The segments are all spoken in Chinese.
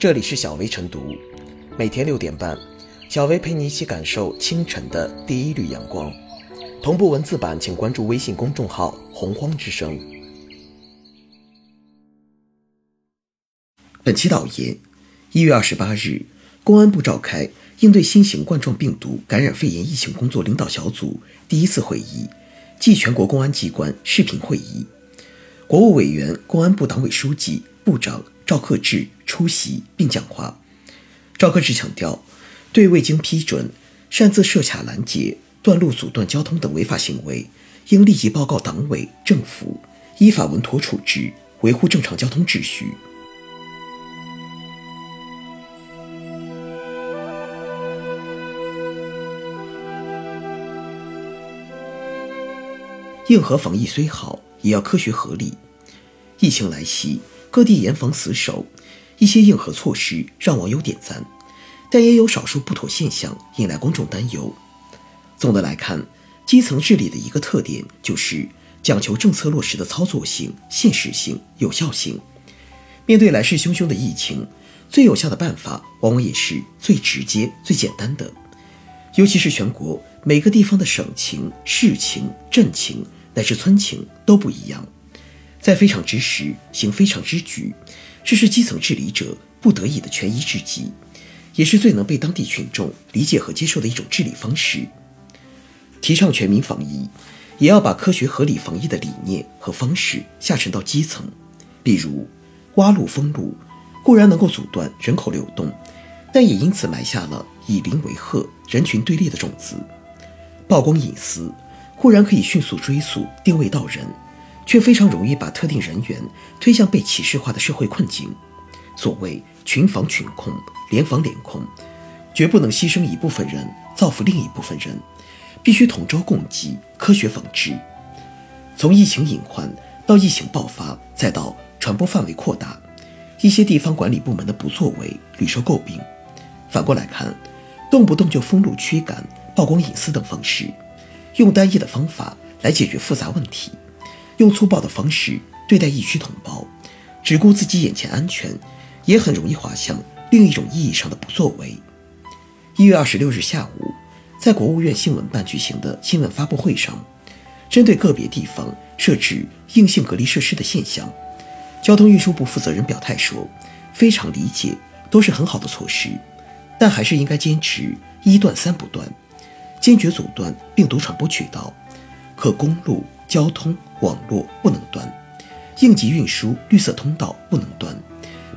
这里是小薇晨读，每天六点半，小薇陪你一起感受清晨的第一缕阳光。同步文字版，请关注微信公众号“洪荒之声”。本期导言：一月二十八日，公安部召开应对新型冠状病毒感染肺炎疫情工作领导小组第一次会议暨全国公安机关视频会议，国务委员、公安部党委书记、部长赵克志出席并讲话。赵克志强调，对未经批准擅自设卡拦截、断路阻断交通等违法行为，应立即报告党委政府，依法稳妥处置，维护正常交通秩序。硬核防疫虽好，也要科学合理。疫情来袭，各地严防死守，一些硬核措施让网友点赞，但也有少数不妥现象引来公众担忧。总的来看，基层治理的一个特点就是讲求政策落实的操作性、现实性、有效性。面对来势汹汹的疫情，最有效的办法往往也是最直接、最简单的。尤其是全国每个地方的省情、市情、镇情。乃至村情都不一样，在非常之时行非常之举，这是基层治理者不得已的权宜之计，也是最能被当地群众理解和接受的一种治理方式。提倡全民防疫，也要把科学合理防疫的理念和方式下沉到基层。比如，挖路封路固然能够阻断人口流动，但也因此埋下了以邻为壑、人群对立的种子。曝光隐私。固然可以迅速追溯定位到人，却非常容易把特定人员推向被歧视化的社会困境。所谓群防群控、联防联控，绝不能牺牲一部分人造福另一部分人，必须同舟共济，科学防治。从疫情隐患到疫情爆发，再到传播范围扩大，一些地方管理部门的不作为屡受诟病。反过来看，动不动就封路驱赶、曝光隐私等方式。用单一的方法来解决复杂问题，用粗暴的方式对待疫区同胞，只顾自己眼前安全，也很容易滑向另一种意义上的不作为。一月二十六日下午，在国务院新闻办举行的新闻发布会上，针对个别地方设置硬性隔离设施的现象，交通运输部负责人表态说：“非常理解，都是很好的措施，但还是应该坚持一断三不断。”坚决阻断病毒传播渠道，可公路、交通、网络不能断，应急运输绿色通道不能断，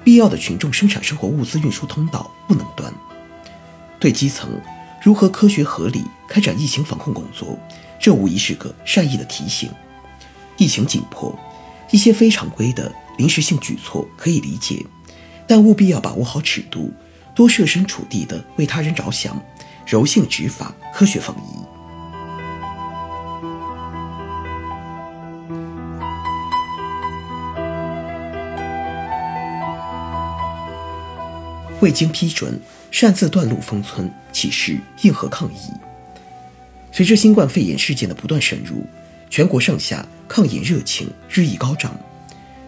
必要的群众生产生活物资运输通道不能断。对基层如何科学合理开展疫情防控工作，这无疑是个善意的提醒。疫情紧迫，一些非常规的临时性举措可以理解，但务必要把握好尺度，多设身处地的为他人着想。柔性执法，科学防疫。未经批准擅自断路封村，岂是硬核抗议？随着新冠肺炎事件的不断深入，全国上下抗疫热情日益高涨。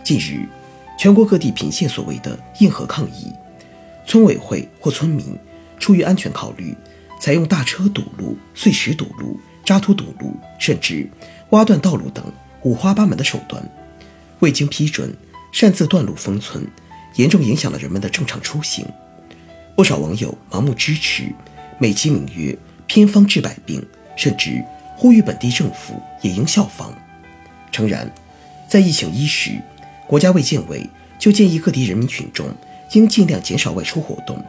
近日，全国各地频现所谓的硬核抗议，村委会或村民出于安全考虑。采用大车堵路、碎石堵路、渣土堵路，甚至挖断道路等五花八门的手段，未经批准擅自断路封村，严重影响了人们的正常出行。不少网友盲目支持，美其名曰“偏方治百病”，甚至呼吁本地政府也应效仿。诚然，在疫情伊始，国家卫健委就建议各地人民群众应尽量减少外出活动。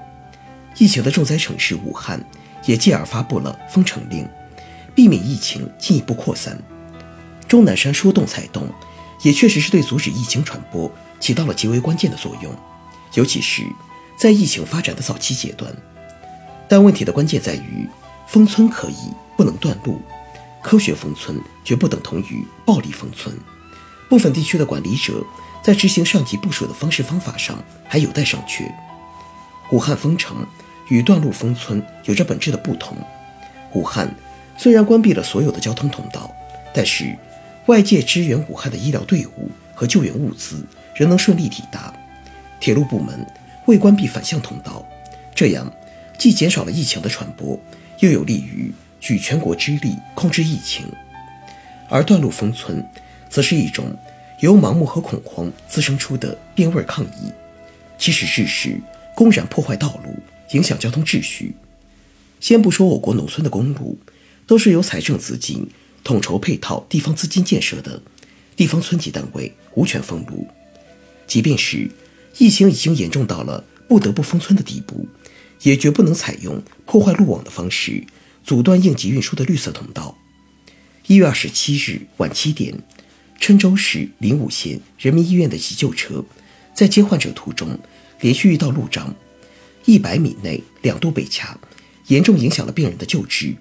疫情的重灾城市武汉。也继而发布了封城令，避免疫情进一步扩散。钟南山说动才动，也确实是对阻止疫情传播起到了极为关键的作用，尤其是在疫情发展的早期阶段。但问题的关键在于，封村可以，不能断路。科学封村绝不等同于暴力封村。部分地区的管理者在执行上级部署的方式方法上还有待商榷。武汉封城。与断路封村有着本质的不同。武汉虽然关闭了所有的交通通道，但是外界支援武汉的医疗队伍和救援物资仍能顺利抵达。铁路部门未关闭反向通道，这样既减少了疫情的传播，又有利于举全国之力控制疫情。而断路封村，则是一种由盲目和恐慌滋生出的变味抗议，其实质是公然破坏道路，影响交通秩序。先不说我国农村的公路都是由财政资金统筹配套地方资金建设的，地方村级单位无权封路。即便是疫情已经严重到了不得不封村的地步，也绝不能采用破坏路网的方式阻断应急运输的绿色通道。一月二十七日晚七点，郴州市临武县人民医院的急救车在接患者途中连续遇到路障，一百米内两度被卡，严重影响了病人的救治。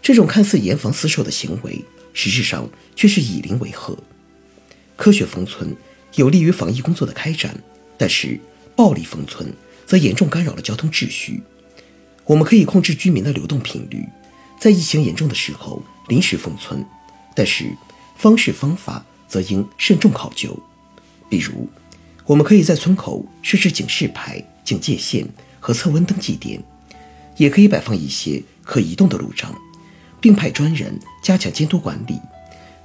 这种看似严防死守的行为，实质上却是以邻为壑。科学封村有利于防疫工作的开展，但是暴力封村则严重干扰了交通秩序。我们可以控制居民的流动频率，在疫情严重的时候。临时封村，但是方式方法则应慎重考究。比如，我们可以在村口设置警示牌、警戒线和测温登记点，也可以摆放一些可移动的路障，并派专人加强监督管理，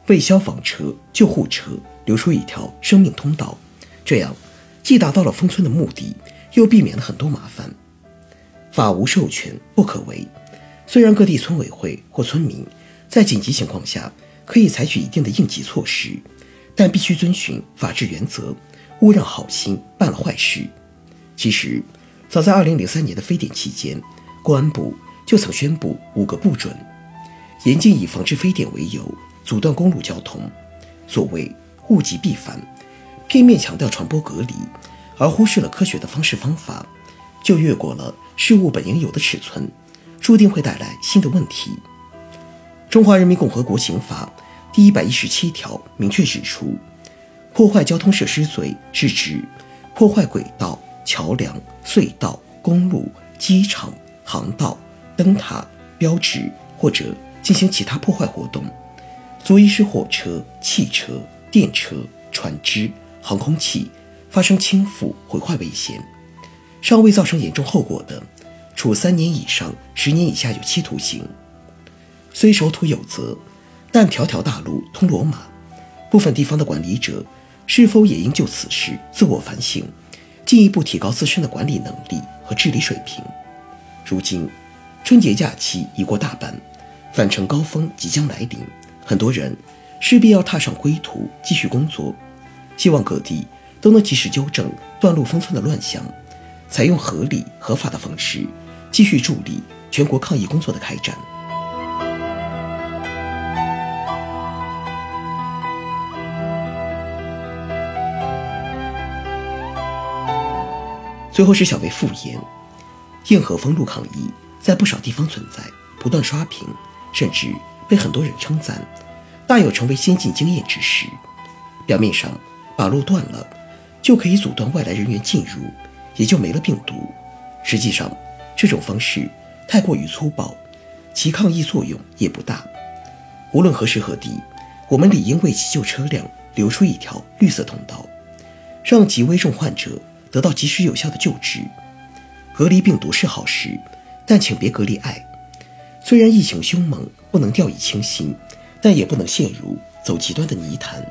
为消防车、救护车留出一条生命通道。这样既达到了封村的目的，又避免了很多麻烦。法无授权不可为。虽然各地村委会或村民。在紧急情况下，可以采取一定的应急措施，但必须遵循法治原则，勿让好心办了坏事。其实，早在2003年的非典期间，公安部就曾宣布五个不准：严禁以防治非典为由阻断公路交通。所谓物极必反，片面强调传播隔离，而忽视了科学的方式方法，就越过了事物本应有的尺寸，注定会带来新的问题。中华人民共和国刑法第一百一十七条明确指出，破坏交通设施罪是指破坏轨道、桥梁、隧道、公路、机场、航道、灯塔、标志或者进行其他破坏活动，足以使火车、汽车、电车、船只、航空器发生倾覆、毁坏危险，尚未造成严重后果的，处三年以上十年以下有期徒刑。虽守土有责，但条条大路通罗马。部分地方的管理者是否也应就此事自我反省，进一步提高自身的管理能力和治理水平？如今，春节假期已过大半，返程高峰即将来临，很多人势必要踏上归途继续工作。希望各地都能及时纠正断路封村的乱象，采用合理合法的方式，继续助力全国抗疫工作的开展。最后是小薇复言，硬核封路抗议在不少地方存在，不断刷屏，甚至被很多人称赞，大有成为先进经验之势。表面上把路断了，就可以阻断外来人员进入，也就没了病毒。实际上，这种方式太过于粗暴，其抗疫作用也不大。无论何时何地，我们理应为急救车辆留出一条绿色通道，让极危重患者。得到及时有效的救治，隔离病毒是好事，但请别隔离爱。虽然疫情凶猛，不能掉以轻心，但也不能陷入走极端的泥潭。